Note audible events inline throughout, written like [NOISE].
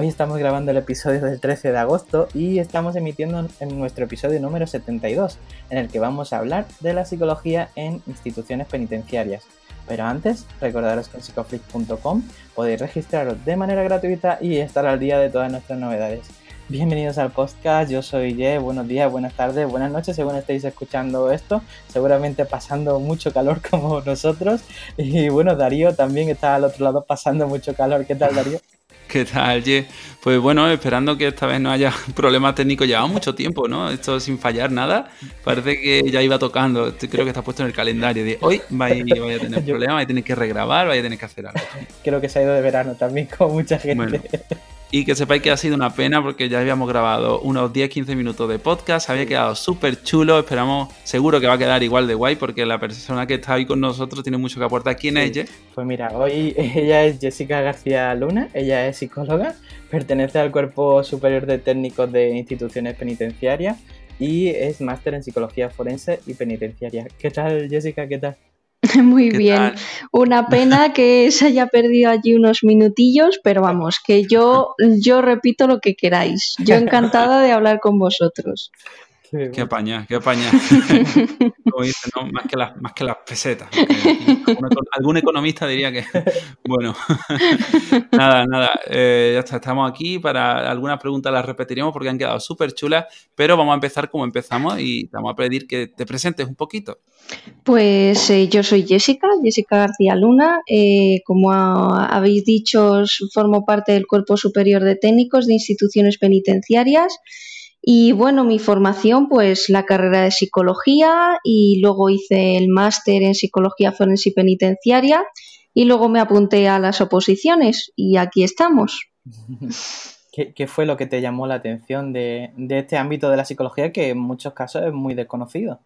Hoy estamos grabando el episodio del 13 de agosto y estamos emitiendo en nuestro episodio número 72, en el que vamos a hablar de la psicología en instituciones penitenciarias. Pero antes, recordaros que en psicoflix.com podéis registraros de manera gratuita y estar al día de todas nuestras novedades. Bienvenidos al podcast, yo soy Ye, buenos días, buenas tardes, buenas noches según estéis escuchando esto, seguramente pasando mucho calor [LAUGHS] como nosotros y bueno, Darío también está al otro lado pasando mucho calor, ¿qué tal Darío? [LAUGHS] [LAUGHS] ¿Qué tal, Ye? Pues bueno, esperando que esta vez no haya [LAUGHS] problemas técnicos. Lleva mucho tiempo, ¿no? Esto sin fallar nada. Parece que ya iba tocando. Creo que está puesto en el calendario de hoy vais, a tener [LAUGHS] problemas, vais a tener que regrabar, vais a tener que hacer algo. Creo que se ha ido de verano también con mucha gente. Y que sepáis que ha sido una pena porque ya habíamos grabado unos 10-15 minutos de podcast, había quedado súper chulo, esperamos, seguro que va a quedar igual de guay porque la persona que está ahí con nosotros tiene mucho que aportar. ¿Quién es ella? Pues mira, hoy [LAUGHS] ella es Jessica García Luna, ella es psicóloga, pertenece al Cuerpo Superior de Técnicos de Instituciones Penitenciarias y es máster en Psicología Forense y Penitenciaria. ¿Qué tal Jessica? ¿Qué tal? [LAUGHS] Muy bien. Una [LAUGHS] pena que se haya perdido allí unos minutillos, pero vamos, que yo, yo repito lo que queráis. Yo [LAUGHS] encantada de hablar con vosotros. Qué apaña, qué apaña. [LAUGHS] Como dice, ¿no? más, que las, más que las pesetas. Algún, economista diría que. [LAUGHS] Bueno, [LAUGHS] nada, nada. Eh, ya está, estamos aquí. Para algunas preguntas las repetiremos porque han quedado súper chulas, pero vamos a empezar como empezamos y te vamos a pedir que te presentes un poquito. Pues eh, yo soy Jessica, Jessica García Luna. Eh, como habéis dicho, formo parte del Cuerpo Superior de Técnicos de Instituciones Penitenciarias. Y bueno, mi formación, pues la carrera de psicología y luego hice el máster en psicología forense y penitenciaria y luego me apunté a las oposiciones y aquí estamos. [LAUGHS] ¿Qué, fue lo que te llamó la atención de, este ámbito de la psicología que en muchos casos es muy desconocido?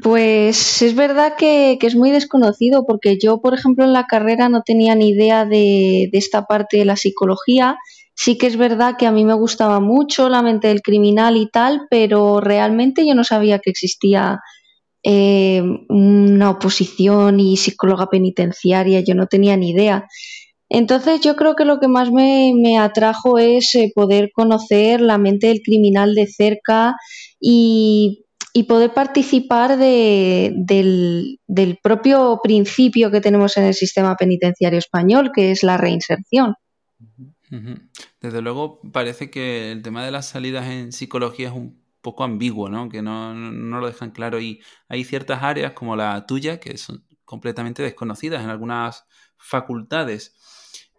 Pues es verdad que, es muy desconocido porque yo, por ejemplo, en la carrera no tenía ni idea de, de esta parte de la psicología Sí que es verdad que a mí me gustaba mucho la mente del criminal y tal, pero realmente yo no sabía que existía eh, una oposición y psicóloga penitenciaria, yo no tenía ni idea. Entonces yo creo que lo que más me, atrajo es eh, poder conocer la mente del criminal de cerca y, poder participar del, propio principio que tenemos en el sistema penitenciario español, que es la reinserción. Desde luego parece que el tema de las salidas en psicología es un poco ambiguo, ¿no? Que no, lo dejan claro y hay ciertas áreas como la tuya que son completamente desconocidas en algunas facultades.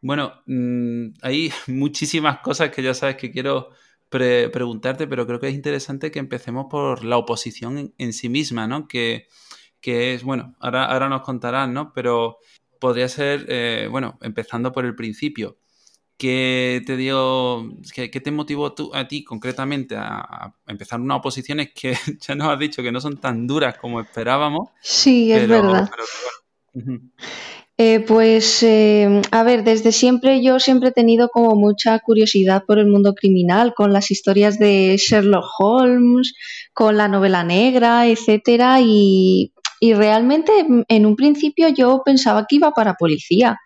Bueno, mm, hay [LAUGHS] muchísimas cosas que ya sabes que quiero preguntarte, pero creo que es interesante que empecemos por la oposición en, sí misma, ¿no? Que, es, bueno, ahora, ahora nos contarán, ¿no? Pero podría ser, eh, bueno, empezando por el principio. ¿Qué te dio, qué, te motivó tú, a ti concretamente a, empezar unas oposiciones que [LAUGHS] ya nos has dicho que no son tan duras como esperábamos? Sí, es verdad. Eh, pues, eh, a ver, desde siempre yo siempre he tenido como mucha curiosidad por el mundo criminal, con las historias de Sherlock Holmes, con la novela negra, etcétera, y, y realmente en un principio yo pensaba que iba para policía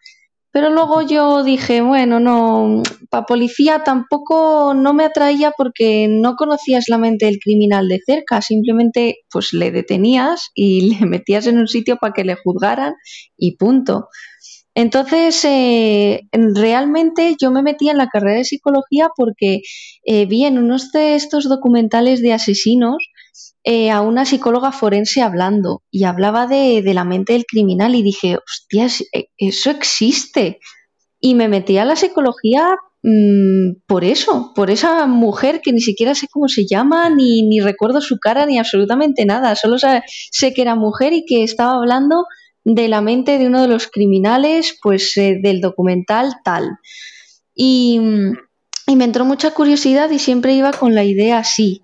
pero luego yo dije, bueno, no, para policía tampoco no me atraía porque no conocías la mente del criminal de cerca, simplemente pues le detenías y [LAUGHS] le metías en un sitio para que le juzgaran y punto. Entonces, eh, realmente yo me metí en la carrera de psicología porque eh, vi en unos de estos documentales de asesinos eh, a una psicóloga forense hablando y hablaba de, la mente del criminal y dije, hostias, eh, eso existe. Y me metí a la psicología mm, por eso, por esa mujer que ni siquiera sé cómo se llama, ni, ni recuerdo su cara, ni absolutamente nada. Solo sé, que era mujer y que estaba hablando de la mente de uno de los criminales, pues eh, del documental tal. Y, y me entró mucha curiosidad y siempre iba con la idea así.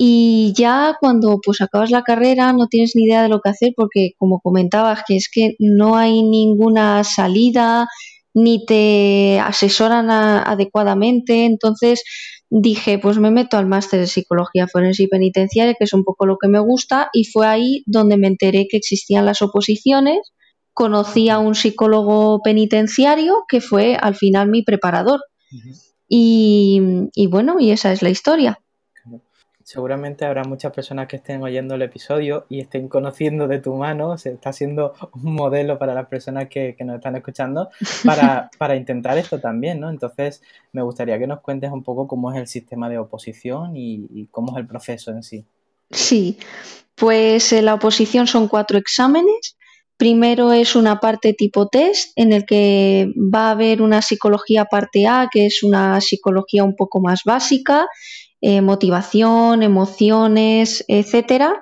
Y ya cuando pues acabas la carrera no tienes ni idea de lo que hacer porque como comentabas que es que no hay ninguna salida ni te asesoran adecuadamente, entonces dije pues me meto al máster de psicología forense y penitenciaria que es un poco lo que me gusta y fue ahí donde me enteré que existían las oposiciones, conocí a un psicólogo penitenciario que fue al final mi preparador. Y, bueno, y esa es la historia. Seguramente habrá muchas personas que estén oyendo el episodio y estén conociendo de tu mano, se está siendo un modelo para las personas que, nos están escuchando [LAUGHS] para, intentar esto también, ¿no? Entonces, me gustaría que nos cuentes un poco cómo es el sistema de oposición y, y cómo es el proceso en sí. Sí, pues la oposición son cuatro exámenes Primero es una parte tipo test en el que va a haber una psicología parte A, que es una psicología un poco más básica, eh, motivación, emociones, etcétera.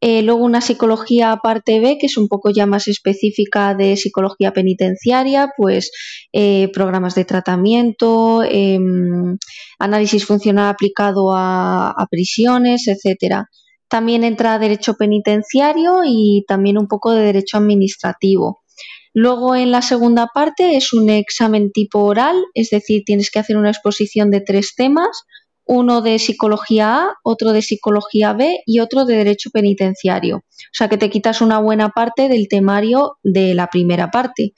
Eh, luego una psicología parte B, que es un poco ya más específica de psicología penitenciaria, pues eh, programas de tratamiento, em, análisis funcional aplicado a, a prisiones, etcétera. También entra derecho penitenciario y también un poco de derecho administrativo. Luego en la segunda parte es un examen tipo oral, es decir, tienes que hacer una exposición de tres temas, uno de psicología A, otro de psicología B y otro de derecho penitenciario. O sea que te quitas una buena parte del temario de la primera parte.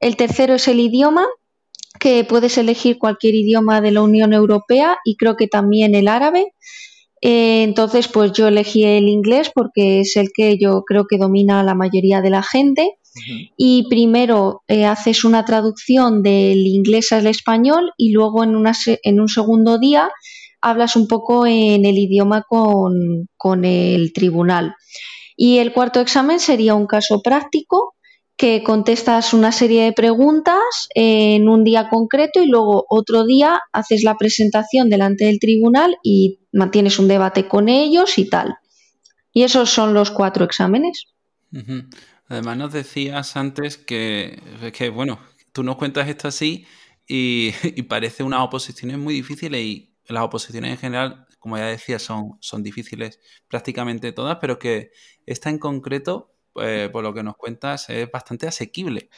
El tercero es el idioma, que puedes elegir cualquier idioma de la Unión Europea y creo que también el árabe. Eh, entonces, pues yo elegí el inglés porque es el que yo creo que domina la mayoría de la gente. Y primero eh, haces una traducción del inglés al español y luego en, una, en un segundo día hablas un poco en el idioma con, con el tribunal. Y el cuarto examen sería un caso práctico que contestas una serie de preguntas en un día concreto y luego otro día haces la presentación delante del tribunal y mantienes un debate con ellos y tal. Y esos son los cuatro exámenes. Además nos decías antes que, que, bueno, tú nos cuentas esto así y, [LAUGHS] parece unas oposiciones muy difíciles y las oposiciones en general, como ya decía, son, son difíciles prácticamente todas, pero que esta en concreto eh, por lo que nos cuentas, es bastante asequible.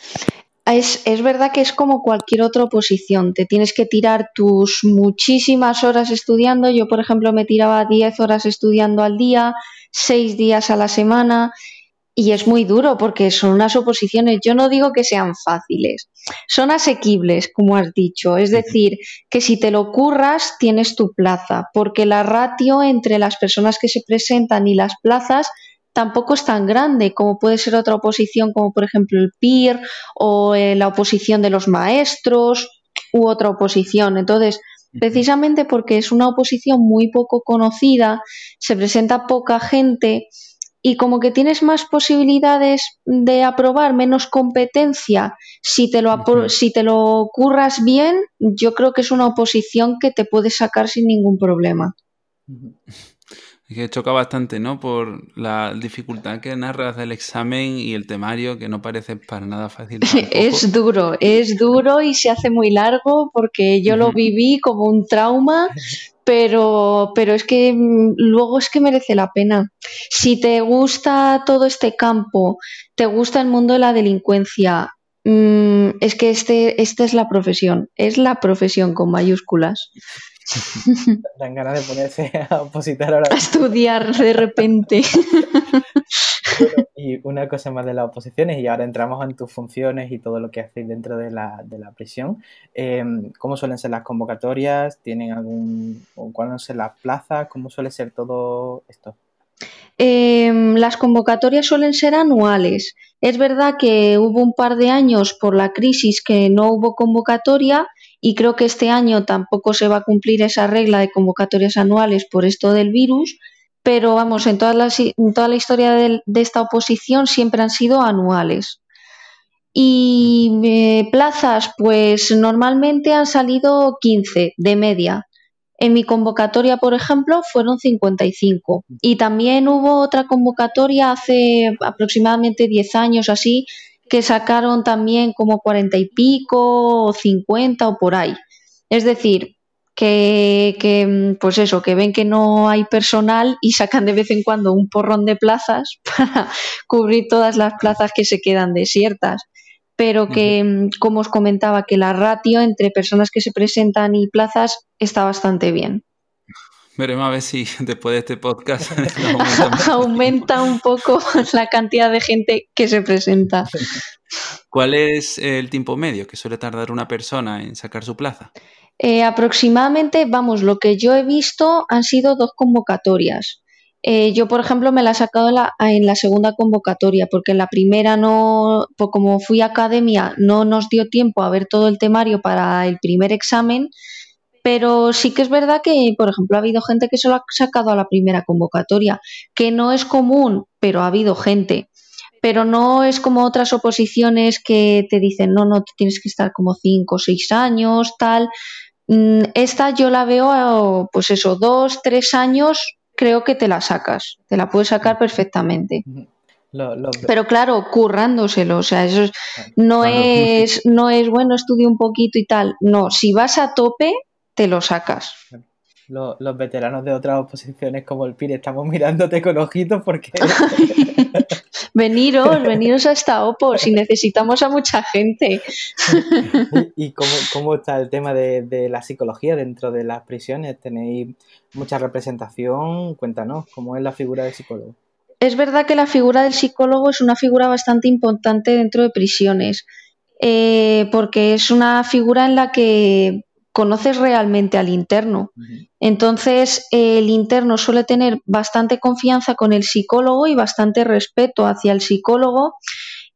Es, es, verdad que es como cualquier otra oposición. Te tienes que tirar tus muchísimas horas estudiando. Yo, por ejemplo, me tiraba 10 horas estudiando al día, 6 días a la semana. Y es muy duro porque son unas oposiciones, yo no digo que sean fáciles, son asequibles, como has dicho. Es decir, que si te lo curras, tienes tu plaza, porque la ratio entre las personas que se presentan y las plazas tampoco es tan grande como puede ser otra oposición como por ejemplo el PIR o eh, la oposición de los maestros u otra oposición. Entonces, precisamente porque es una oposición muy poco conocida, se presenta poca gente y como que tienes más posibilidades de aprobar, menos competencia, si te lo, si te lo curras bien, yo creo que es una oposición que te puede sacar sin ningún problema que choca bastante, ¿no? Por la dificultad que narras del examen y el temario, que no parece para nada fácil. [LAUGHS] Es duro, es duro y se hace muy largo porque yo lo viví como un trauma, [LAUGHS] pero, pero es que mm, luego es que merece la pena. Si te gusta todo este campo, te gusta el mundo de la delincuencia, mm, es que este, esta es la profesión, es la profesión con mayúsculas. [LAUGHS] Dan ganas de ponerse a opositar ahora. A estudiar de repente. [LAUGHS] y una cosa más de las oposiciones, y ahora entramos en tus funciones y todo lo que hacéis dentro de la, de la prisión. Em, ¿Cómo suelen ser las convocatorias? ¿Tienen algún. cuáles son las plazas? ¿Cómo suele ser todo esto? Em, las convocatorias suelen ser anuales. Es verdad que hubo un par de años por la crisis que no hubo convocatoria y creo que este año tampoco se va a cumplir esa regla de convocatorias anuales por esto del virus, pero vamos, en toda la, historia de, esta oposición siempre han sido anuales. Y eh, plazas, pues normalmente han salido 15 de media. En mi convocatoria, por ejemplo, fueron 55. Y también hubo otra convocatoria hace aproximadamente 10 años así, que sacaron también como cuarenta y pico o cincuenta o por ahí. Es decir, que, que, pues eso, que ven que no hay personal y sacan de vez en cuando un porrón de plazas [LAUGHS] para cubrir todas las plazas que se quedan desiertas. Pero que, como os comentaba, que la ratio entre personas que se presentan y plazas está bastante bien. Veremos a ver si [LAUGHS] después de este podcast [LAUGHS] aumenta, un poco la cantidad de gente que se presenta. ¿Cuál es el tiempo medio que suele tardar una persona en sacar su plaza? Eh, aproximadamente, vamos, lo que yo he visto han sido dos convocatorias. Eh, yo, por ejemplo, me la he sacado en la, segunda convocatoria, porque en la primera no, pues como fui a academia, no nos dio tiempo a ver todo el temario para el primer examen, pero sí que es verdad que, por ejemplo, ha habido gente que se lo ha sacado a la primera convocatoria, que no es común, pero ha habido gente. Pero no es como otras oposiciones que te dicen, no, no, tienes que estar como cinco o seis años, tal. Mm, esta yo la veo, pues eso, dos, tres años, creo que te la sacas, te la puedes sacar perfectamente. Pero claro, currándoselo, o sea, eso no es, no es bueno, estudio un poquito y tal. No, si vas a tope, te lo sacas. Los, los veteranos de otras oposiciones como el PIR estamos mirándote con ojitos porque... [LAUGHS] veniros, veniros a esta OPO, si necesitamos a mucha gente. ¿Y, cómo, está el tema de, la psicología dentro de las prisiones? ¿Tenéis mucha representación? Cuéntanos, ¿cómo es la figura del psicólogo? Es verdad que la figura del psicólogo es una figura bastante importante dentro de prisiones, eh, porque es una figura en la que conoces realmente al interno. Entonces, el interno suele tener bastante confianza con el psicólogo y bastante respeto hacia el psicólogo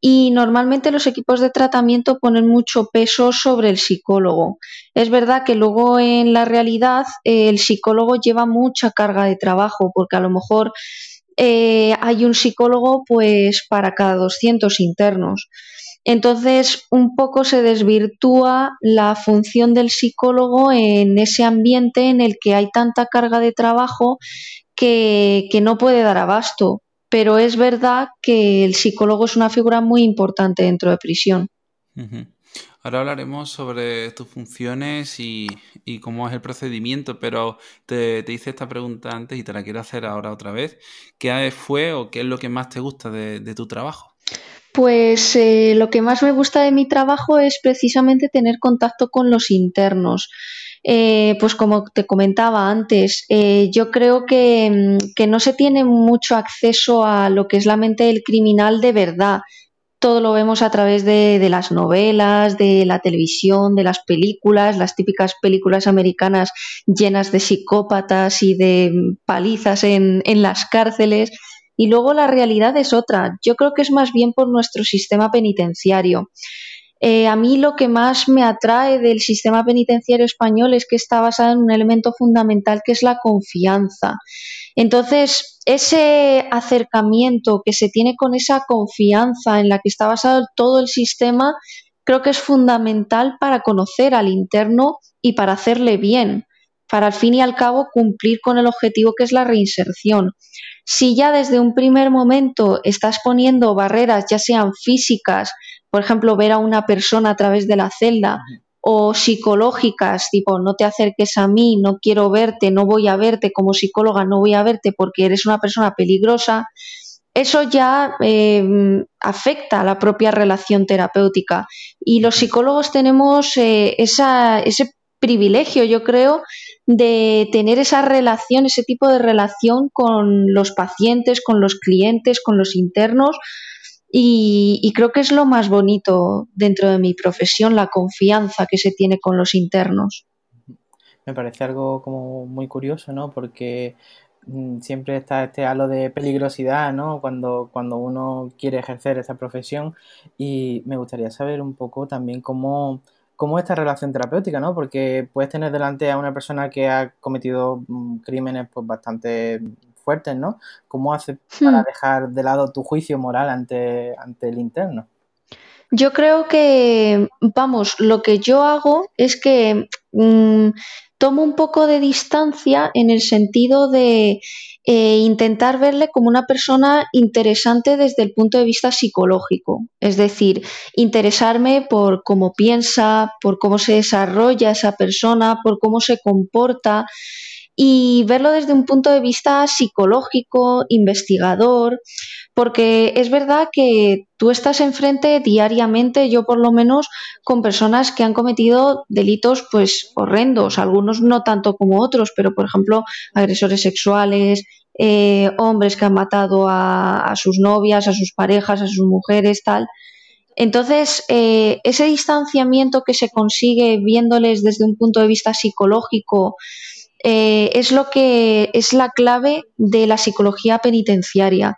y normalmente los equipos de tratamiento ponen mucho peso sobre el psicólogo. Es verdad que luego en la realidad el psicólogo lleva mucha carga de trabajo porque a lo mejor eh, hay un psicólogo pues para cada 200 internos. Entonces, un poco se desvirtúa la función del psicólogo en ese ambiente en el que hay tanta carga de trabajo que, no puede dar abasto. Pero es verdad que el psicólogo es una figura muy importante dentro de prisión. Ahora hablaremos sobre tus funciones y, cómo es el procedimiento, pero te, hice esta pregunta antes y te la quiero hacer ahora otra vez. ¿Qué fue o qué es lo que más te gusta de tu trabajo? Pues eh, lo que más me gusta de mi trabajo es precisamente tener contacto con los internos. Eh, pues como te comentaba antes, eh, yo creo mm, que, no se tiene mucho acceso a lo que es la mente del criminal de verdad. Todo lo vemos a través de, las novelas, de la televisión, de las películas, las típicas películas americanas llenas de psicópatas y de mm, palizas en, en las cárceles y luego la realidad es otra. Yo creo que es más bien por nuestro sistema penitenciario. Eh, a mí lo que más me atrae del sistema penitenciario español es que está basado en un elemento fundamental que es la confianza. Entonces, ese acercamiento que se tiene con esa confianza en la que está basado todo el sistema, creo que es fundamental para conocer al interno y para hacerle bien, para al fin y al cabo cumplir con el objetivo que es la reinserción. Si ya desde un primer momento estás poniendo barreras, ya sean físicas, por ejemplo, ver a una persona a través de la celda, o psicológicas, tipo, no te acerques a mí, no quiero verte, no voy a verte, como psicóloga no voy a verte porque eres una persona peligrosa, eso ya em, afecta a la propia relación terapéutica. Y los psicólogos tenemos eh, ese privilegio, yo creo, de tener esa relación, ese tipo de relación con los pacientes, con los clientes, con los internos. Y, creo que es lo más bonito dentro de mi profesión, la confianza que se tiene con los internos. Me parece algo como muy curioso, ¿no? Porque mm, siempre está este halo de peligrosidad, ¿no? Cuando, cuando uno quiere ejercer esa profesión. Y me gustaría saber un poco también cómo, cómo esta relación terapéutica, ¿no? Porque puedes tener delante a una persona que ha cometido mm, crímenes pues bastante fuertes, ¿no? ¿Cómo hace para hmm. dejar de lado tu juicio moral ante, ante el interno? Yo creo que, vamos, lo que yo hago es que mm, tomo un poco de distancia en el sentido de eh, intentar verle como una persona interesante desde el punto de vista psicológico, es decir, interesarme por cómo piensa, por cómo se desarrolla esa persona, por cómo se comporta y verlo desde un punto de vista psicológico, investigador, porque es verdad que tú estás enfrente diariamente, yo por lo menos, con personas que han cometido delitos pues horrendos, algunos no tanto como otros, pero por ejemplo agresores sexuales, eh, hombres que han matado a, sus novias, a sus parejas, a sus mujeres, tal. Entonces, eh, ese distanciamiento que se consigue viéndoles desde un punto de vista psicológico eh, es lo que es la clave de la psicología penitenciaria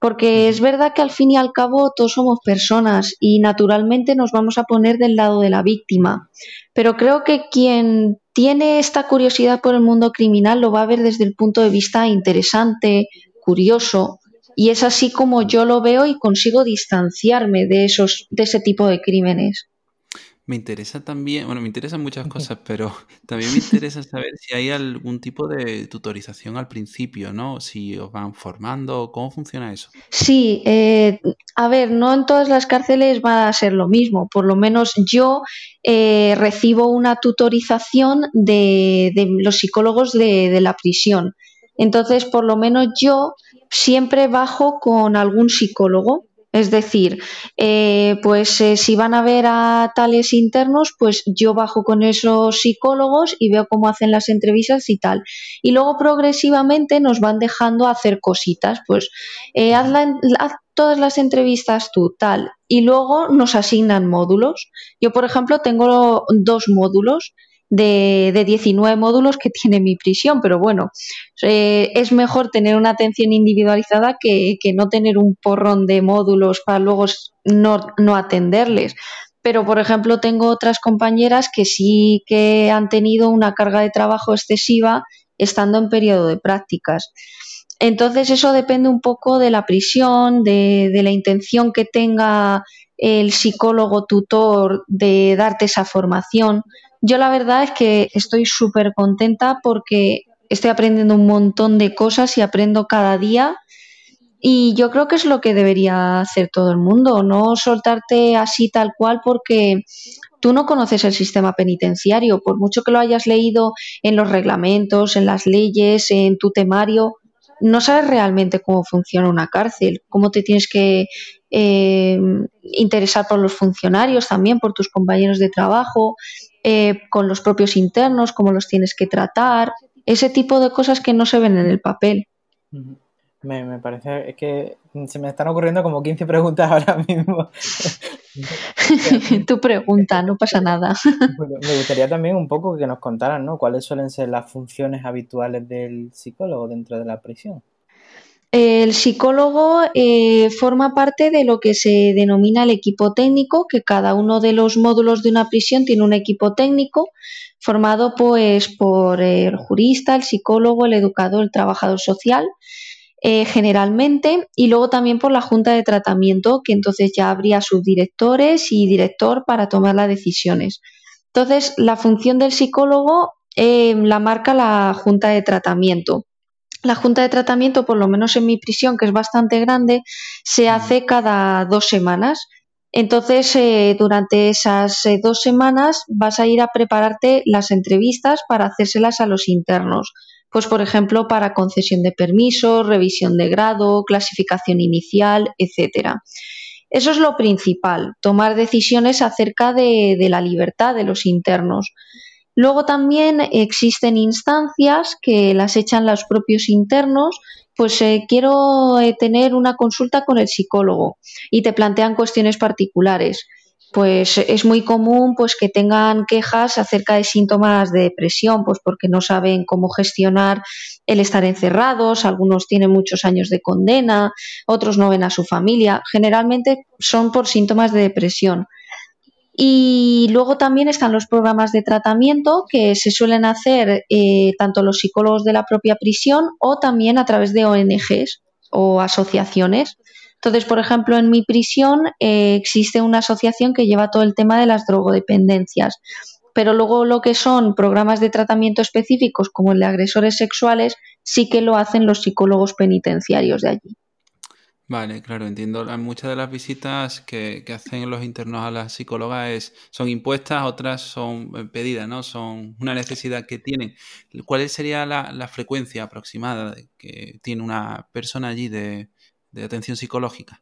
porque es verdad que al fin y al cabo todos somos personas y naturalmente nos vamos a poner del lado de la víctima. Pero creo que quien tiene esta curiosidad por el mundo criminal lo va a ver desde el punto de vista interesante, curioso, y es así como yo lo veo y consigo distanciarme de esos de ese tipo de crímenes. Me interesa también, bueno, me interesan muchas cosas, pero [LAUGHS] también me interesa saber si hay algún tipo de tutorización al principio, ¿no? Si os van formando, ¿cómo funciona eso? Sí, eh, a ver, no en todas las cárceles va a ser lo mismo. Por lo menos yo eh, recibo una tutorización de, los psicólogos de, de la prisión. Entonces, por lo menos yo siempre bajo con algún psicólogo es decir, eh, pues eh, si van a ver a tales internos, pues yo bajo con esos psicólogos y veo cómo hacen las entrevistas y tal. Y luego progresivamente nos van dejando hacer cositas, pues eh, haz, todas las entrevistas tú, tal. Y luego nos asignan módulos. Yo, por ejemplo, tengo dos módulos de, de 19 módulos que [LAUGHS] tiene mi prisión, pero bueno, eh, es mejor tener una atención individualizada que, no tener un porrón de módulos para luego no, atenderles. Pero, por ejemplo, tengo otras compañeras que sí que han tenido una carga de trabajo excesiva estando en periodo de prácticas. Entonces, eso depende un poco de la prisión, de la intención que tenga el psicólogo tutor de darte esa formación. Yo la verdad es que estoy súper contenta porque estoy aprendiendo un montón de cosas y aprendo cada día. Y yo creo que es lo que debería hacer todo el mundo, no soltarte así tal cual porque tú no conoces el sistema penitenciario, por mucho que lo hayas leído en los reglamentos, en las leyes, en tu temario, no sabes realmente cómo funciona una cárcel, cómo te tienes que eh, interesar por los funcionarios también, por tus compañeros de trabajo, eh, con los propios internos, cómo los tienes que tratar, ese tipo de cosas que no se ven en el papel. Me, parece que se me están ocurriendo como 15 preguntas [LAUGHS] ahora mismo. [LAUGHS] tu pregunta, no pasa nada. [LAUGHS] me gustaría también un poco que nos contaran, ¿no? ¿Cuáles suelen ser las funciones habituales del psicólogo dentro de la prisión? El psicólogo eh, forma parte de lo que se denomina el equipo técnico, que cada uno de los módulos de una prisión tiene un equipo técnico formado pues por el jurista, el psicólogo, el educador, el trabajador social, eh, generalmente, y luego también por la junta de tratamiento, que entonces ya habría subdirectores y director para tomar las decisiones. Entonces, la función del psicólogo eh, la marca la junta de tratamiento. La junta de tratamiento, por lo menos en mi prisión, que es bastante grande, se hace cada dos semanas. Entonces, eh, durante esas eh, dos semanas vas a ir a prepararte las entrevistas para hacérselas a los internos. Pues, por ejemplo, para concesión de permisos, revisión de grado, clasificación inicial, etcétera. Eso es lo principal, tomar decisiones acerca de la libertad de los internos. Luego también existen instancias que las echan los propios internos, pues eh, quiero eh, tener una consulta con el psicólogo y te plantean cuestiones particulares. Pues es muy común pues que tengan quejas acerca de síntomas de depresión, pues porque no saben cómo gestionar el estar encerrados, algunos tienen muchos años de condena, otros no ven a su familia, generalmente son por síntomas de depresión. Y luego también están los programas de tratamiento que se suelen hacer eh, tanto los psicólogos de la propia prisión o también a través de ONGs o asociaciones. Entonces, por ejemplo, en mi prisión eh, existe una asociación que lleva todo el tema de las drogodependencias. pero luego lo que son programas de tratamiento específicos como el de agresores sexuales sí que lo hacen los psicólogos penitenciarios de allí. Vale, claro, entiendo. Muchas de las visitas que, hacen los internos a las psicólogas son impuestas, otras son eh, pedidas, ¿no? Son una necesidad que tienen. ¿Cuál sería la, frecuencia aproximada que tiene una persona allí de, atención psicológica?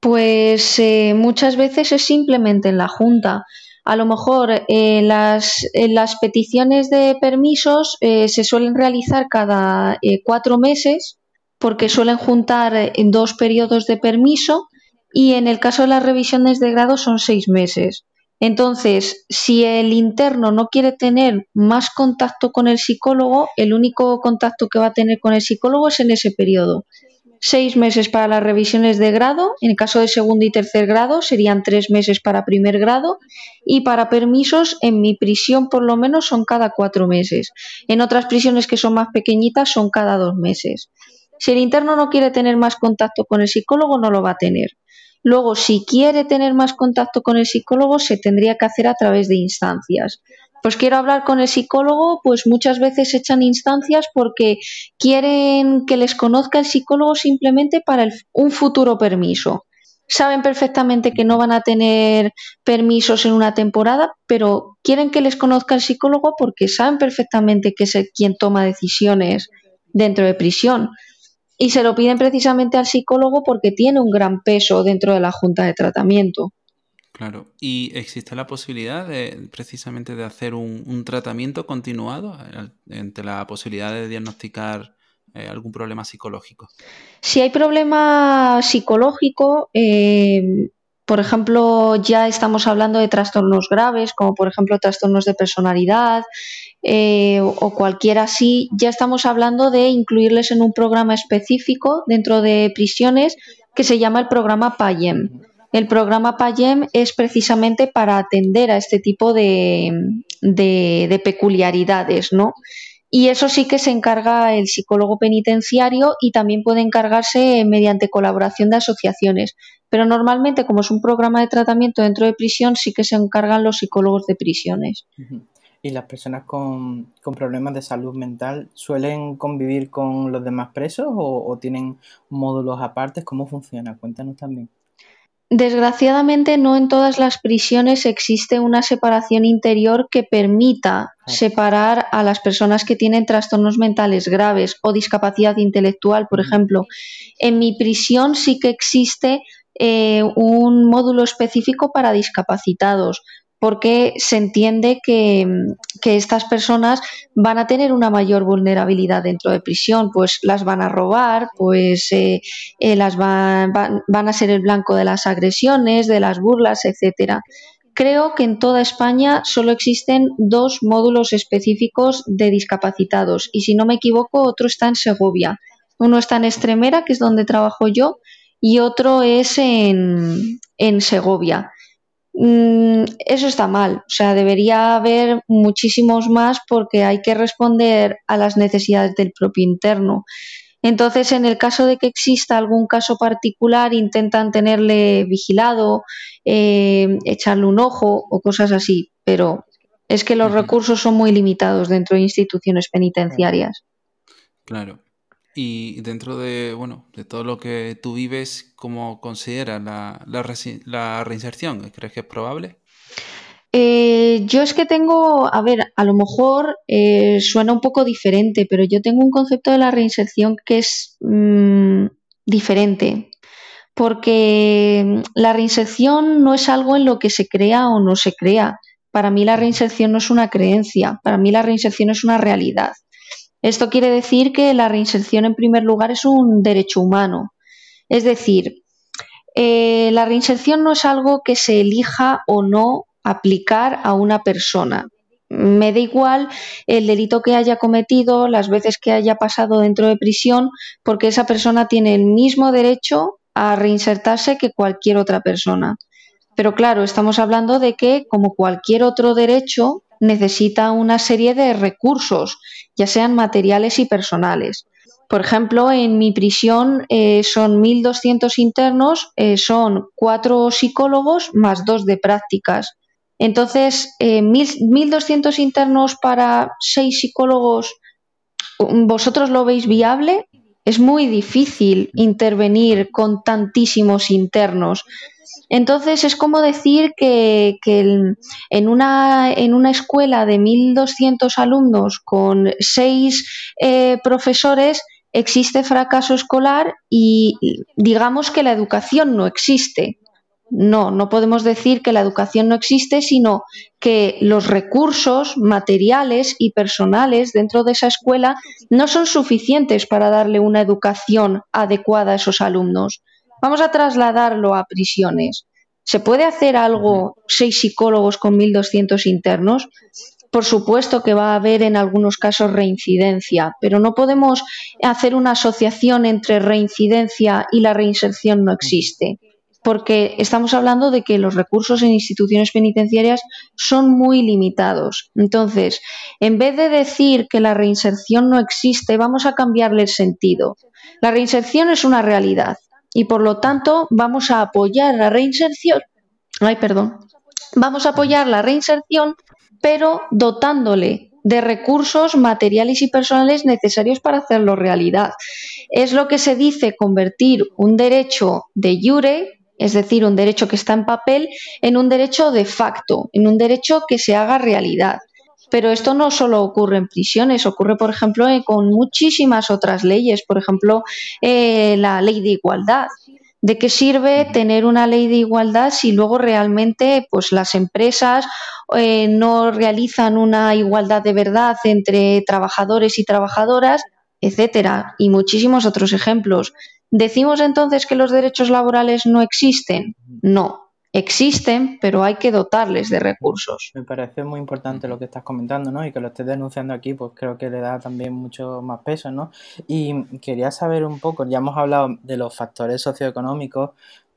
Pues eh, muchas veces es simplemente en la junta. A lo mejor eh, las, las, peticiones de permisos se suelen realizar cada cuatro meses porque suelen juntar en dos periodos de permiso y en el caso de las revisiones de grado son seis meses. Entonces, si el interno no quiere tener más contacto con el psicólogo, el único contacto que va a tener con el psicólogo es en ese periodo. Seis meses para las revisiones de grado, en el caso de segundo y tercer grado serían tres meses para primer grado y para permisos en mi prisión por lo menos son cada cuatro meses. En otras prisiones que son más pequeñitas son cada dos meses. Si el interno no quiere tener más contacto con el psicólogo, no lo va a tener. Luego, si quiere tener más contacto con el psicólogo, se tendría que hacer a través de instancias. Pues quiero hablar con el psicólogo, pues muchas veces echan instancias porque quieren que les conozca el psicólogo simplemente para un futuro permiso. Saben perfectamente que no van a tener permisos en una temporada, pero quieren que les conozca el psicólogo porque saben perfectamente que es quien toma decisiones dentro de prisión y se lo piden precisamente al psicólogo porque tiene un gran peso dentro de la junta de tratamiento. Claro, ¿y existe la posibilidad de precisamente de hacer un, tratamiento continuado entre la posibilidad de diagnosticar eh, algún problema psicológico? Si hay problema psicológico, eh, por ejemplo, ya estamos hablando de trastornos graves, como por ejemplo trastornos de personalidad eh, o cualquiera así, ya estamos hablando de incluirles en un programa específico dentro de prisiones que se llama el programa PAYEM. El programa PAYEM es precisamente para atender a este tipo de, de peculiaridades, ¿no? Y eso sí que se encarga el psicólogo penitenciario y también puede encargarse mediante colaboración de asociaciones. Pero normalmente, como es un programa de tratamiento dentro de prisión, sí que se encargan los psicólogos de prisiones. ¿Y las personas con, problemas de salud mental suelen convivir con los demás presos o, o tienen módulos aparte? ¿Cómo funciona? Cuéntanos también. Desgraciadamente no en todas las prisiones existe una separación interior que permita separar a las personas que tienen trastornos mentales graves o discapacidad intelectual, por ejemplo. En mi prisión sí que existe eh, un módulo específico para discapacitados, porque se entiende que, estas personas van a tener una mayor vulnerabilidad dentro de prisión, pues las van a robar, pues eh, eh, las van, van, a ser el blanco de las agresiones, de las burlas, etcétera. Creo que en toda España solo existen dos módulos específicos de discapacitados y si no me equivoco otro está en Segovia. Uno está en Estremera, que es donde trabajo yo, y otro es en, en Segovia. Mm, eso está mal. O sea, debería haber muchísimos más porque hay que responder a las necesidades del propio interno. Entonces, en el caso de que exista algún caso particular, intentan tenerle vigilado, eh, echarle un ojo o cosas así, pero es que los recursos son muy limitados dentro de instituciones penitenciarias. Claro. Y dentro de, bueno, de todo lo que tú vives, ¿cómo consideras la, la, reinserción? ¿Crees que es probable? Eh, yo es que tengo, a ver, a lo mejor eh, suena un poco diferente, pero yo tengo un concepto de la reinserción que es mm, diferente, porque la reinserción no es algo en lo que se crea o no se crea. Para mí la reinserción no es una creencia, para mí la reinserción es una realidad. Esto quiere decir que la reinserción, en primer lugar, es un derecho humano. Es decir, eh, la reinserción no es algo que se elija o no aplicar a una persona. Me da igual el delito que haya cometido, las veces que haya pasado dentro de prisión, porque esa persona tiene el mismo derecho a reinsertarse que cualquier otra persona. Pero claro, estamos hablando de que, como cualquier otro derecho, necesita una serie de recursos, ya sean materiales y personales. Por ejemplo, en mi prisión eh, son 1.200 internos, eh, son cuatro psicólogos más dos de prácticas. Entonces, eh, 1.200 internos para seis psicólogos, ¿vosotros lo veis viable? Es muy difícil intervenir con tantísimos internos. Entonces es como decir que, en, una, en, una, escuela de 1.200 alumnos con seis eh, profesores existe fracaso escolar y digamos que la educación no existe. No, no podemos decir que la educación no existe, sino que los recursos materiales y personales dentro de esa escuela no son suficientes para darle una educación adecuada a esos alumnos. Vamos a trasladarlo a prisiones. ¿Se puede hacer algo seis psicólogos con 1.200 internos? Por supuesto que va a haber en algunos casos reincidencia, pero no podemos hacer una asociación entre reincidencia y la reinserción no existe, porque estamos hablando de que los recursos en instituciones penitenciarias son muy limitados. Entonces, en vez de decir que la reinserción no existe, vamos a cambiarle el sentido. La reinserción es una realidad y por lo tanto vamos a apoyar la reinserción. Ay, perdón. Vamos a apoyar la reinserción, pero dotándole de recursos materiales y personales necesarios para hacerlo realidad. Es lo que se dice convertir un derecho de jure, es decir, un derecho que está en papel, en un derecho de facto, en un derecho que se haga realidad. Pero esto no solo ocurre en prisiones, ocurre, por ejemplo, eh, con muchísimas otras leyes, por ejemplo, eh, la ley de igualdad. ¿De qué sirve tener una ley de igualdad si luego realmente pues, las empresas eh, no realizan una igualdad de verdad entre trabajadores y trabajadoras, etcétera? Y muchísimos otros ejemplos. ¿Decimos entonces que los derechos laborales no existen? No, existen, pero hay que dotarles de recursos. Me parece muy importante lo que estás comentando, ¿no? Y que lo estés denunciando aquí, pues creo que le da también mucho más peso, ¿no? Y quería saber un poco, ya hemos hablado de los factores socioeconómicos,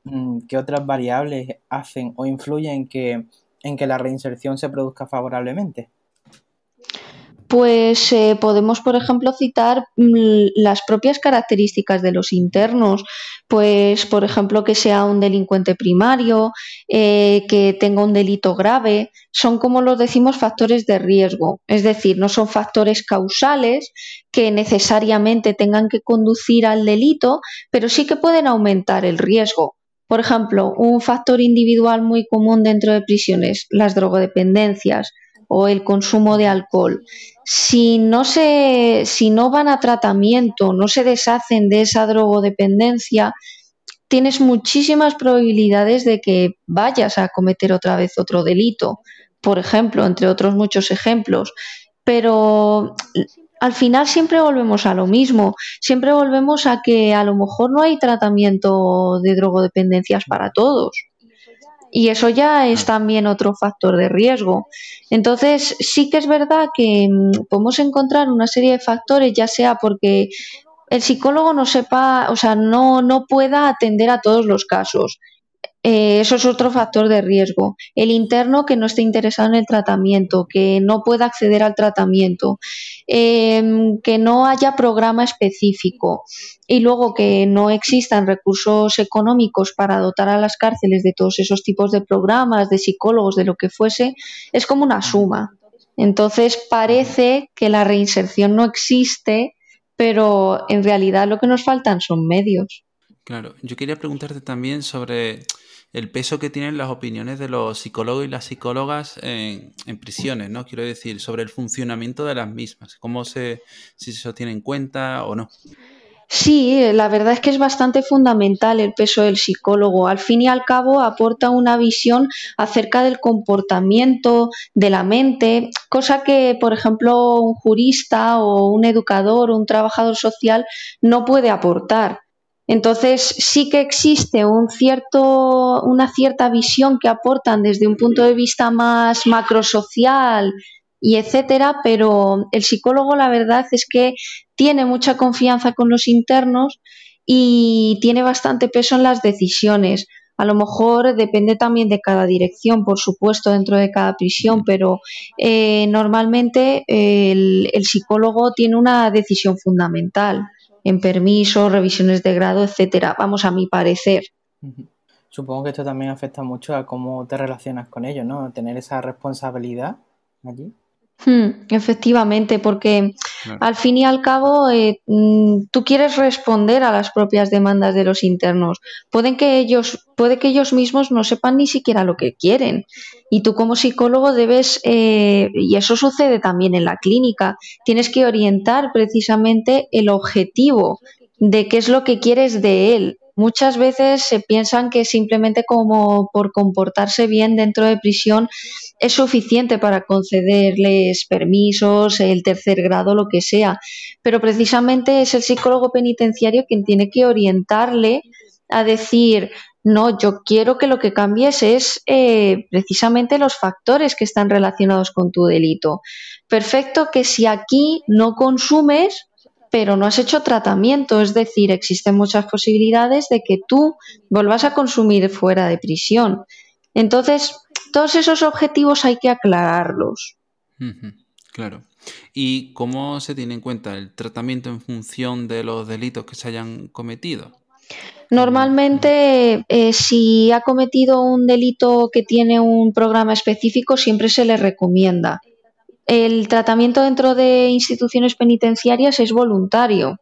mm, ¿qué otras variables hacen o influyen que, en que la reinserción se produzca favorablemente? Pues eh, podemos, por ejemplo, citar mm, las propias características de los internos, pues, por ejemplo, que sea un delincuente primario, eh, que tenga un delito grave, son como los decimos factores de riesgo, es decir, no son factores causales que necesariamente tengan que conducir al delito, pero sí que pueden aumentar el riesgo. Por ejemplo, un factor individual muy común dentro de prisiones, las drogodependencias o el consumo de alcohol si no se, si no van a tratamiento, no se deshacen de esa drogodependencia, tienes muchísimas probabilidades de que vayas a cometer otra vez otro delito, por ejemplo, entre otros muchos ejemplos. Pero al final siempre volvemos a lo mismo, siempre volvemos a que a lo mejor no hay tratamiento de drogodependencias para todos. Y eso ya es también otro factor de riesgo. Entonces, sí que es verdad que mm, podemos encontrar una serie de factores, ya sea porque el psicólogo no sepa, o sea, no, no pueda atender a todos los casos. Eh, eso es otro factor de riesgo. El interno que no esté interesado en el tratamiento, que no pueda acceder al tratamiento, em, que no haya programa específico y luego que no existan recursos económicos para dotar a las cárceles de todos esos tipos de programas, de psicólogos, de lo que fuese, es como una suma. Entonces parece que la reinserción no existe, pero en realidad lo que nos faltan son medios. Claro, yo quería preguntarte también sobre el peso que tienen las opiniones de los psicólogos y las psicólogas en, prisiones, ¿no? Quiero decir, sobre el funcionamiento de las mismas, cómo se, si se tiene en cuenta o no. Sí, la verdad es que es bastante fundamental el peso del psicólogo. Al fin y al cabo aporta una visión acerca del comportamiento de la mente, cosa que, por ejemplo, un jurista o un educador o un trabajador social no puede aportar. Entonces sí que existe un cierto, una cierta visión que aportan desde un punto de vista más macrosocial y etcétera, pero el psicólogo la verdad es que tiene mucha confianza con los internos y tiene bastante peso en las decisiones. A lo mejor depende también de cada dirección, por supuesto, dentro de cada prisión, pero eh, normalmente el psicólogo tiene una decisión fundamental en permisos, revisiones de grado, etcétera. Vamos, a mi parecer. Supongo que esto también afecta mucho a cómo te relacionas con ellos, ¿no? Tener esa responsabilidad allí. Hmm, efectivamente, porque al fin y al cabo eh, mm, tú quieres responder a las propias demandas de los internos. Pueden que ellos, puede que ellos mismos no sepan ni siquiera lo que quieren. Y tú como psicólogo debes, eh, y eso sucede también en la clínica, tienes que orientar precisamente el objetivo de qué es lo que quieres de él. Muchas veces se piensan que simplemente como por comportarse bien dentro de prisión es suficiente para concederles permisos, el tercer grado, lo que sea. Pero precisamente es el psicólogo penitenciario quien tiene que orientarle a decir, no, yo quiero que lo que cambies es eh, precisamente los factores que están relacionados con tu delito. Perfecto que si aquí no consumes, pero no has hecho tratamiento, es decir, existen muchas posibilidades de que tú vuelvas a consumir fuera de prisión. Entonces, todos esos objetivos hay que aclararlos. claro. ¿Y cómo se tiene en cuenta el tratamiento en función de los delitos que se hayan cometido? Normalmente, eh, si ha cometido un delito que tiene un programa específico, siempre se le recomienda. El tratamiento dentro de instituciones penitenciarias es voluntario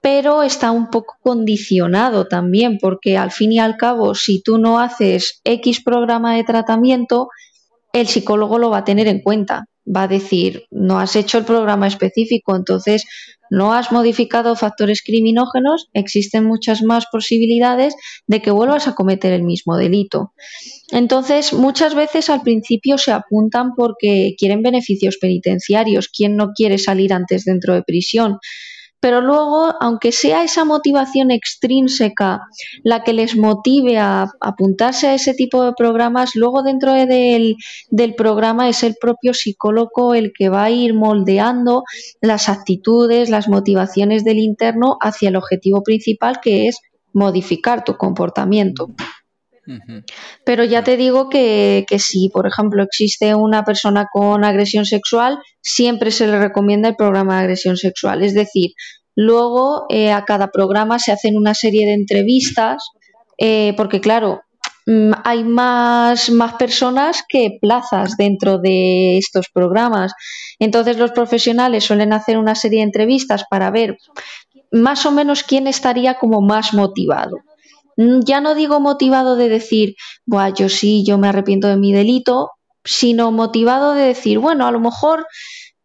pero está un poco condicionado también, porque al fin y al cabo, si tú no haces X programa de tratamiento, el psicólogo lo va a tener en cuenta. Va a decir, no has hecho el programa específico, entonces no has modificado factores criminógenos, existen muchas más posibilidades de que vuelvas a cometer el mismo delito. Entonces, muchas veces al principio se apuntan porque quieren beneficios penitenciarios. ¿Quién no quiere salir antes dentro de prisión? Pero luego, aunque sea esa motivación extrínseca la que les motive a apuntarse a ese tipo de programas, luego dentro del, del, programa es el propio psicólogo el que va a ir moldeando las actitudes, las motivaciones del interno hacia el objetivo principal que es modificar tu comportamiento. Pero ya te digo que, que, si, por ejemplo, existe una persona con agresión sexual, siempre se le recomienda el programa de agresión sexual. Es decir, luego eh, a cada programa se hacen una serie de entrevistas, eh, porque claro, mm, hay más, más personas que plazas dentro de estos programas. Entonces los profesionales suelen hacer una serie de entrevistas para ver más o menos quién estaría como más motivado. Mm, ya no digo motivado de decir, Buah, yo sí, yo me arrepiento de mi delito, sino motivado de decir, bueno, a lo mejor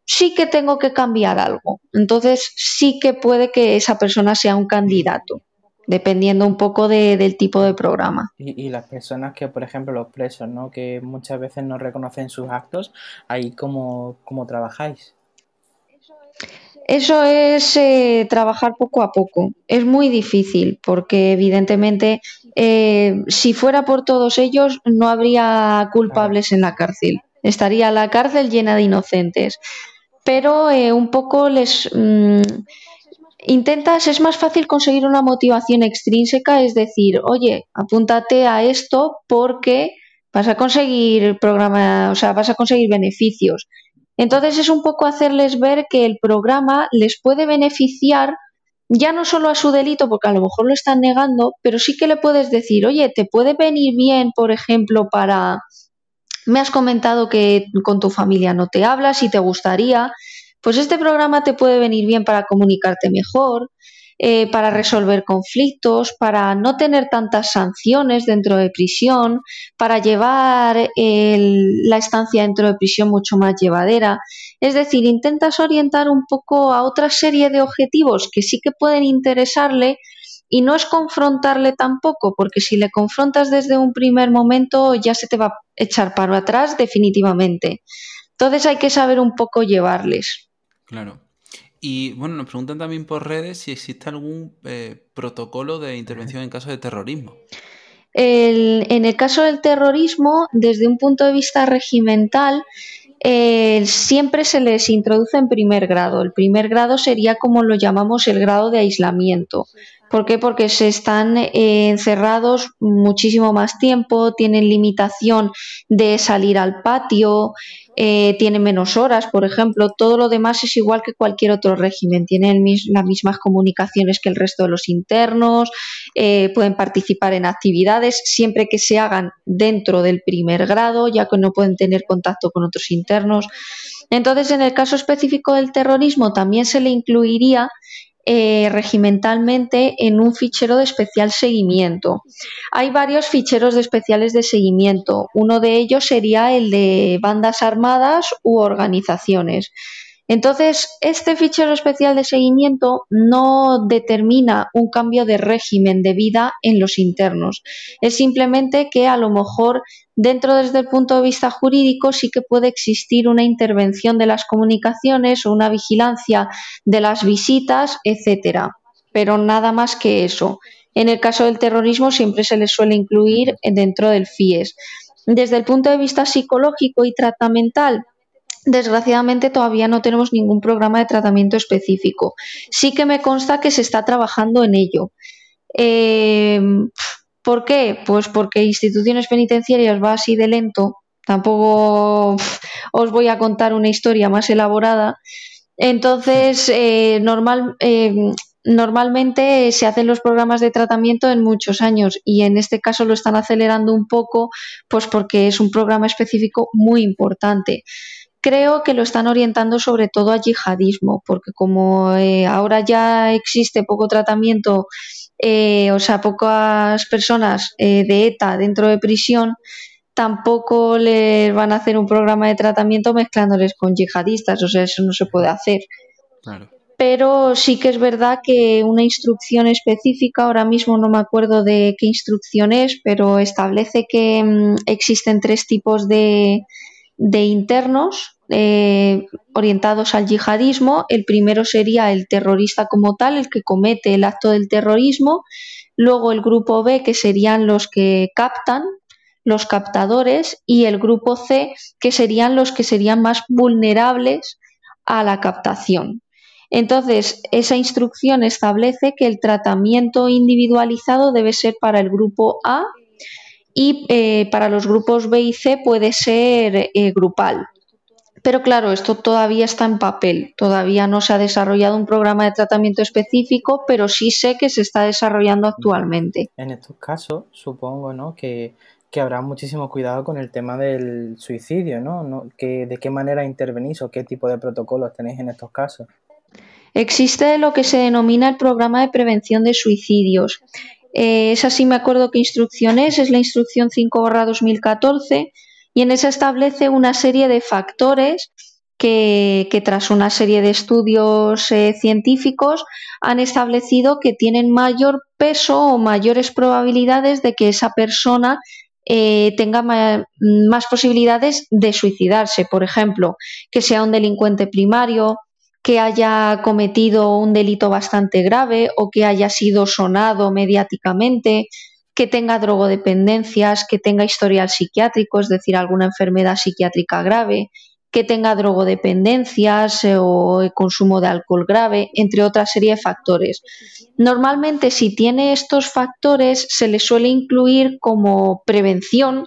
sí que tengo que cambiar algo. Entonces sí que puede que esa persona sea un candidato, dependiendo un poco del tipo de programa. Y, las personas que, por ejemplo, los presos, ¿no? que muchas veces no reconocen sus actos, ahí cómo, cómo trabajáis. Eso es eh, trabajar poco a poco. Es muy difícil porque evidentemente eh, si fuera por todos ellos no habría culpables en la cárcel. Estaría la cárcel llena de inocentes. Pero eh, un poco les... Mm, intentas, es más fácil conseguir una motivación extrínseca, es decir, oye, apúntate a esto porque vas a conseguir programa, o sea, vas a conseguir beneficios. Entonces es un poco hacerles ver que el programa les puede beneficiar ya no solo a su delito, porque a lo mejor lo están negando, pero sí que le puedes decir, oye, te puede venir bien, por ejemplo, para... Me has comentado que con tu familia no te hablas y te gustaría, pues este programa te puede venir bien para comunicarte mejor, eh, para resolver conflictos, para no tener tantas sanciones dentro de prisión, para llevar la estancia dentro de prisión mucho más llevadera. Es decir, intentas orientar un poco a otra serie de objetivos que sí que pueden interesarle y no es confrontarle tampoco, porque si le confrontas desde un primer momento ya se te va a echar para atrás definitivamente. Entonces hay que saber un poco llevarles. Claro. Y bueno, nos preguntan también por redes si existe algún eh, protocolo de intervención en caso de terrorismo. en el caso del terrorismo, desde un punto de vista regimental, eh, siempre se les introduce en primer grado. El primer grado sería como lo llamamos el grado de aislamiento. ¿Por qué? Porque se están eh, encerrados muchísimo más tiempo, tienen limitación de salir al patio, eh, tienen menos horas, por ejemplo. Todo lo demás es igual que cualquier otro régimen. Tienen las mismas comunicaciones que el resto de los internos, eh, pueden participar en actividades siempre que se hagan dentro del primer grado, ya que no pueden tener contacto con otros internos. Entonces, en el caso específico del terrorismo, también se le incluiría eh, regimentalmente en un fichero de especial seguimiento. Hay varios ficheros de especiales de seguimiento. Uno de ellos sería el de bandas armadas u organizaciones. Entonces, este fichero especial de seguimiento no determina un cambio de régimen de vida en los internos. Es simplemente que a lo mejor dentro desde el punto de vista jurídico sí que puede existir una intervención de las comunicaciones o una vigilancia de las visitas, etcétera. Pero nada más que eso. En el caso del terrorismo siempre se le suele incluir dentro del FIES. Desde el punto de vista psicológico y tratamental, Desgraciadamente todavía no tenemos ningún programa de tratamiento específico. Sí que me consta que se está trabajando en ello. Eh, ¿Por qué? Pues porque instituciones penitenciarias va así de lento. Tampoco os voy a contar una historia más elaborada. Entonces, eh, normal, eh, normalmente se hacen los programas de tratamiento en muchos años y en este caso lo están acelerando un poco, pues porque es un programa específico muy importante creo que lo están orientando sobre todo a yihadismo, porque como eh, ahora ya existe poco tratamiento, eh, o sea, pocas personas eh, de ETA dentro de prisión, tampoco les van a hacer un programa de tratamiento mezclándoles con yihadistas, o sea, eso no se puede hacer. Pero sí que es verdad que una instrucción específica, ahora mismo no me acuerdo de qué instrucción es, pero establece que mm, existen tres tipos de, de internos eh, orientados al yihadismo. El primero sería el terrorista como tal, el que comete el acto del terrorismo. Luego el grupo B, que serían los que captan, los captadores. Y el grupo C, que serían los que serían más vulnerables a la captación. Entonces, esa instrucción establece que el tratamiento individualizado debe ser para el grupo A y eh, para los grupos B y C puede ser eh, grupal. Pero claro, esto todavía está en papel, todavía no se ha desarrollado un programa de tratamiento específico, pero sí sé que se está desarrollando actualmente. En estos casos, supongo ¿no? que, habrá muchísimo cuidado con el tema del suicidio, ¿no? ¿De qué manera intervenís o qué tipo de protocolos tenéis en estos casos? Existe lo que se denomina el programa de prevención de suicidios. Eh, esa sí me acuerdo qué instrucción es, es la instrucción 5-2014 y en esa establece una serie de factores que, tras una serie de estudios eh, científicos han establecido que tienen mayor peso o mayores probabilidades de que esa persona eh, tenga más posibilidades de suicidarse. Por ejemplo, que sea un delincuente primario, que haya cometido un delito bastante grave o que haya sido sonado mediáticamente, que tenga drogodependencias, que tenga historial psiquiátrico, es decir, alguna enfermedad psiquiátrica grave, que tenga drogodependencias eh, o consumo de alcohol grave, entre otra serie de factores. Normalmente, si tiene estos factores, se le suele incluir como prevención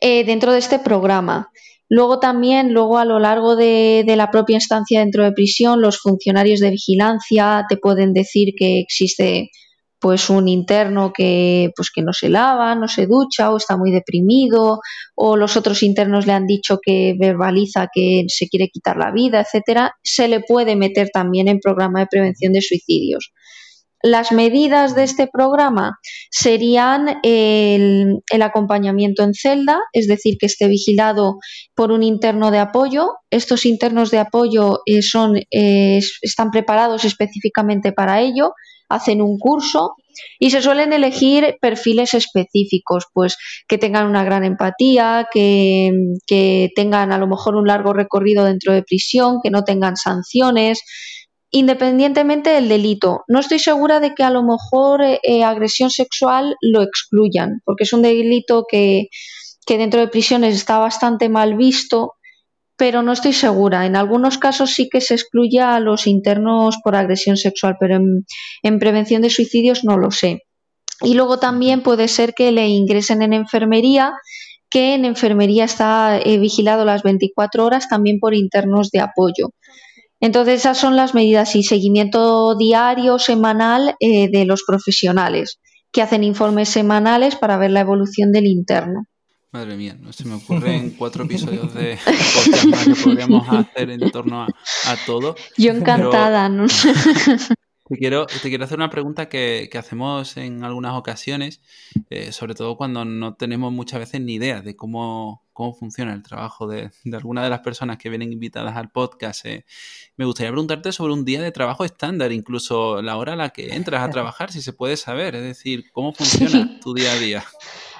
eh, dentro de este programa. Luego también, luego a lo largo de, de, la propia estancia dentro de prisión, los funcionarios de vigilancia te pueden decir que existe pues un interno que pues que no se lava, no se ducha o está muy deprimido o los otros internos le han dicho que verbaliza que se quiere quitar la vida, etcétera, se le puede meter también en programa de prevención de suicidios. Las medidas de este programa serían el, acompañamiento en celda, es decir, que esté vigilado por un interno de apoyo. Estos internos de apoyo eh, son, eh, están preparados específicamente para ello hacen un curso y se suelen elegir perfiles específicos, pues que tengan una gran empatía, que, tengan a lo mejor un largo recorrido dentro de prisión, que no tengan sanciones, independientemente del delito. No estoy segura de que a lo mejor eh, agresión sexual lo excluyan, porque es un delito que, que dentro de prisiones está bastante mal visto pero no estoy segura. En algunos casos sí que se excluye a los internos por agresión sexual, pero en, prevención de suicidios no lo sé. Y luego también puede ser que le ingresen en enfermería, que en enfermería está eh, vigilado las 24 horas también por internos de apoyo. Entonces esas son las medidas y seguimiento diario, semanal eh, de los profesionales que hacen informes semanales para ver la evolución del interno. Madre mía, no se me ocurren [LAUGHS] cuatro episodios de podcast que podríamos hacer en torno a, todo. Yo encantada, ¿no? [LAUGHS] Te quiero, te quiero hacer una pregunta que, hacemos en algunas ocasiones, eh, sobre todo cuando no tenemos muchas veces ni idea de cómo, cómo funciona el trabajo de, de alguna de las personas que vienen invitadas al podcast. Eh. Me gustaría preguntarte sobre un día de trabajo estándar, incluso la hora a la que entras a trabajar, si se puede saber, es decir, cómo funciona [LAUGHS] tu día a día.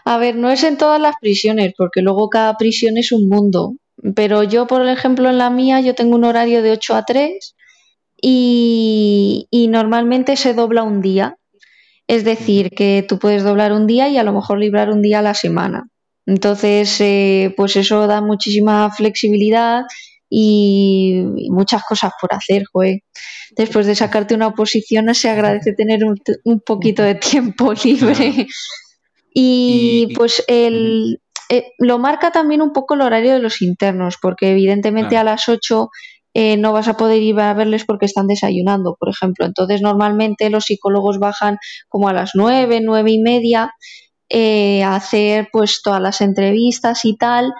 A ver, no es en todas las prisiones, porque luego cada prisión es un mundo. Pero yo, por ejemplo, en la mía, yo tengo un horario de 8 a 3 y, normalmente se dobla un día. Es decir, que tú puedes doblar un día y a lo mejor librar un día a la semana. Entonces, eh, pues eso da muchísima flexibilidad y, muchas cosas por hacer, joder. Después de sacarte una oposición se agradece tener un, poquito de tiempo libre. Y, pues el, eh, lo marca también un poco el horario de los internos, porque evidentemente a las 8 eh, no vas a poder ir a verles porque están desayunando, por ejemplo. Entonces, normalmente los psicólogos bajan como a las nueve, nueve y media eh, a hacer pues todas las entrevistas y tal.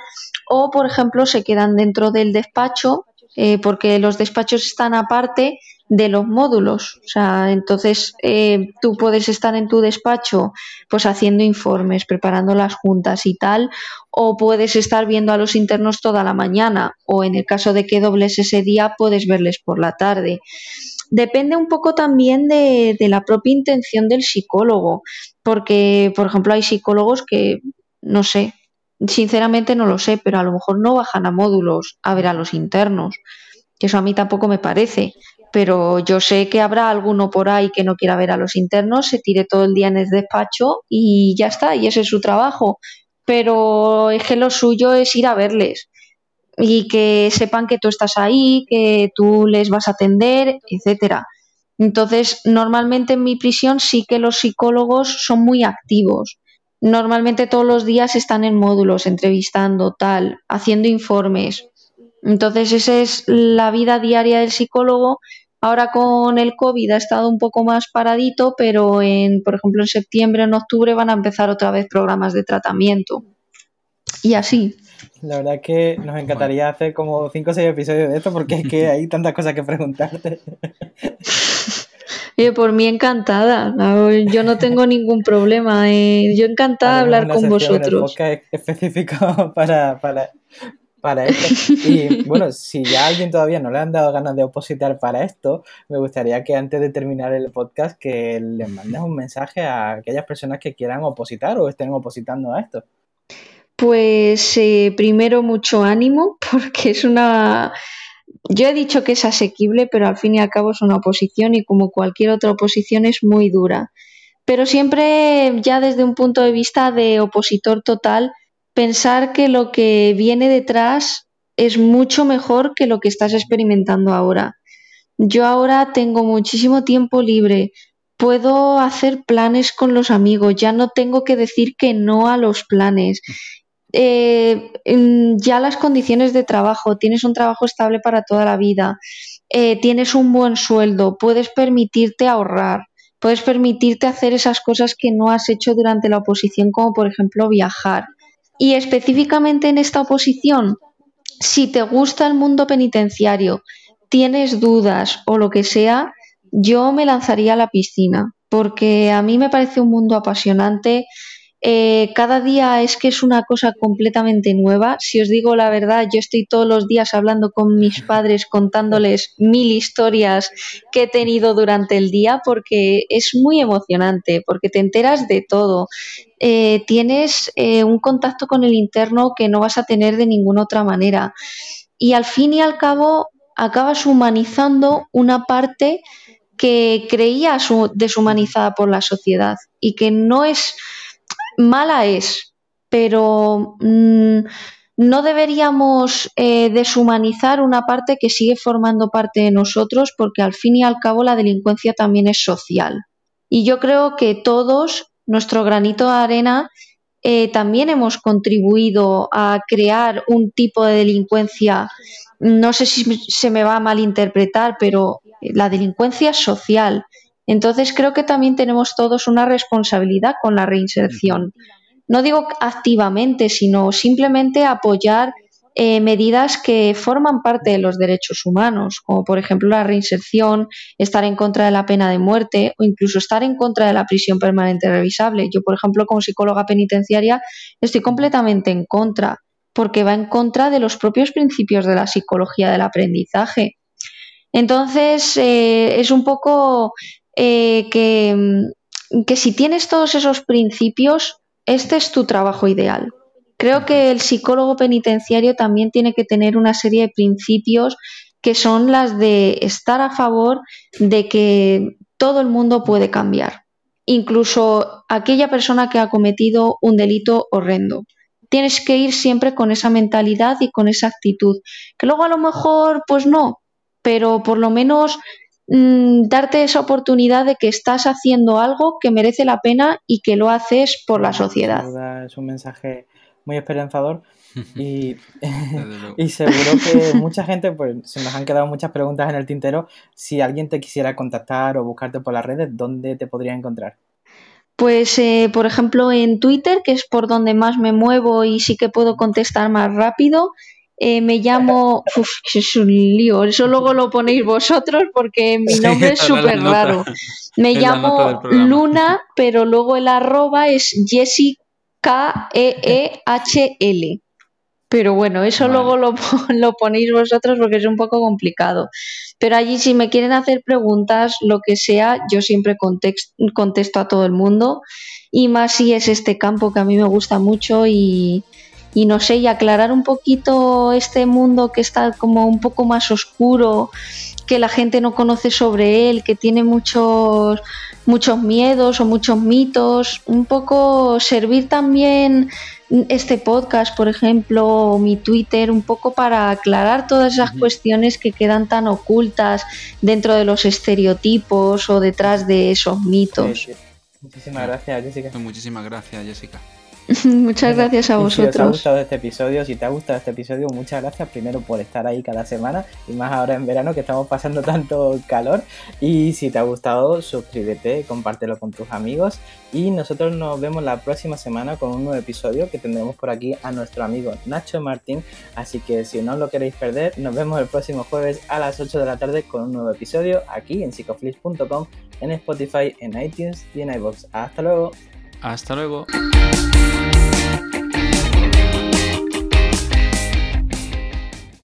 O, por ejemplo, se quedan dentro del despacho eh, porque los despachos están aparte de los módulos. O sea, entonces eh, tú puedes estar en tu despacho pues haciendo informes, preparando las juntas y tal, o puedes estar viendo a los internos toda la mañana, o en el caso de que dobles ese día, puedes verles por la tarde. Depende un poco también de, de la propia intención del psicólogo, porque, por ejemplo, hay psicólogos que, no sé, sinceramente no lo sé, pero a lo mejor no bajan a módulos a ver a los internos, que eso a mí tampoco me parece pero yo sé que habrá alguno por ahí que no quiera ver a los internos, se tire todo el día en el despacho y ya está, y ese es su trabajo. Pero es que lo suyo es ir a verles y que sepan que tú estás ahí, que tú les vas a atender, etcétera. Entonces, normalmente en mi prisión sí que los psicólogos son muy activos. Normalmente todos los días están en módulos, entrevistando, tal, haciendo informes. Entonces, esa es la vida diaria del psicólogo. Ahora con el COVID ha estado un poco más paradito, pero en, por ejemplo, en septiembre, en octubre van a empezar otra vez programas de tratamiento. Y así. La verdad es que nos encantaría hacer como 5 o 6 episodios de esto porque es que [LAUGHS] hay tantas cosas que preguntarte. [LAUGHS] por mí encantada. Yo no tengo ningún problema. Eh. Yo encantada de hablar con vosotros. [LAUGHS] específico para, para, para esto. Y bueno, si ya a alguien todavía no le han dado ganas de opositar para esto, me gustaría que antes de terminar el podcast que les mandes un mensaje a aquellas personas que quieran opositar o estén opositando a esto. Pues eh, primero mucho ánimo [LAUGHS] porque es una... Yo he dicho que es asequible, pero al fin y al cabo es una oposición y como cualquier otra oposición es muy dura. Pero siempre ya desde un punto de vista de opositor total, pensar que lo que viene detrás es mucho mejor que lo que estás experimentando ahora. Yo ahora tengo muchísimo tiempo libre, puedo hacer planes con los amigos, ya no tengo que decir que no a los planes. Eh, ya las condiciones de trabajo, tienes un trabajo estable para toda la vida, eh, tienes un buen sueldo, puedes permitirte ahorrar, puedes permitirte hacer esas cosas que no has hecho durante la oposición, como por ejemplo viajar. Y específicamente en esta oposición, si te gusta el mundo penitenciario, tienes dudas o lo que sea, yo me lanzaría a la piscina, porque a mí me parece un mundo apasionante eh, cada día es que es una cosa completamente nueva. Si os digo la verdad, yo estoy todos los días hablando con mis [LAUGHS] padres, contándoles mil historias que he tenido durante el día, porque es muy emocionante, porque te enteras de todo. Eh, tienes eh, un contacto con el interno que no vas a tener de ninguna otra manera. Y al fin y al cabo acabas humanizando una parte que creía deshumanizada por la sociedad y que no es mala es, pero mm, no deberíamos eh, deshumanizar una parte que sigue formando parte de nosotros porque al fin y al cabo la delincuencia también es social. Y yo creo que todos, nuestro granito de arena, eh, también hemos contribuido a crear un tipo de delincuencia, no sé si se me va a malinterpretar, pero la delincuencia social. Entonces creo que también tenemos todos una responsabilidad con la reinserción. No digo activamente, sino simplemente apoyar eh, medidas que forman parte de los derechos humanos, como por ejemplo la reinserción, estar en contra de la pena de muerte o incluso estar en contra de la prisión permanente revisable. Yo, por ejemplo, como psicóloga penitenciaria, estoy completamente en contra, porque va en contra de los propios principios de la psicología del aprendizaje. Entonces, eh, es un poco eh, que, que si tienes todos esos principios, este es tu trabajo ideal. Creo que el psicólogo penitenciario también tiene que tener una serie de principios que son las de estar a favor de que todo el mundo puede cambiar, incluso aquella persona que ha cometido un delito horrendo. Tienes que ir siempre con esa mentalidad y con esa actitud, que luego a lo mejor pues no, pero por lo menos mm, darte esa oportunidad de que estás haciendo algo que merece la pena y que lo haces por la sociedad. Es un mensaje muy esperanzador y, [LAUGHS] [LAUGHS] y seguro que mucha gente, pues se nos han quedado muchas preguntas en el tintero. Si alguien te quisiera contactar o buscarte por las redes, ¿dónde te podría encontrar? Pues, eh, por ejemplo, en Twitter, que es por donde más me muevo y sí que puedo contestar más rápido. Eh, me llamo. Uf, es un lío. Eso luego lo ponéis vosotros porque mi nombre es [LAUGHS] súper raro. Me [LAUGHS] llamo Luna, pero luego el arroba es Jessica K-E-E-H-L. Pero bueno, eso luego lo, [LAUGHS] lo, ponéis vosotros porque es un poco complicado. Pero allí si me quieren hacer preguntas, lo que sea, yo siempre contesto a todo el mundo. Y más si es este campo que a mí me gusta mucho y, y no sé, y aclarar un poquito este mundo que está como un poco más oscuro, que la gente no conoce sobre él, que tiene muchos muchos miedos o muchos mitos, un poco servir también este podcast, por ejemplo, o mi Twitter, un poco para aclarar todas esas cuestiones que quedan tan ocultas dentro de los estereotipos o detrás de esos mitos. Muchísimas gracias, Jessica. Muchísimas gracias, Jessica. [LAUGHS] muchas gracias a vosotros. si os ha gustado este episodio, si te ha gustado este episodio, muchas gracias primero por estar ahí cada semana y más ahora en verano que estamos pasando tanto calor. Y si te ha gustado, suscríbete, compártelo con tus amigos y nosotros nos vemos la próxima semana con un nuevo episodio que tendremos por aquí a nuestro amigo Nacho Martín. Así que si no lo queréis perder, nos vemos el próximo jueves a las 8 de la tarde con un nuevo episodio aquí en psicoflix.com, en Spotify, en iTunes y en iBox. Hasta luego. Hasta luego.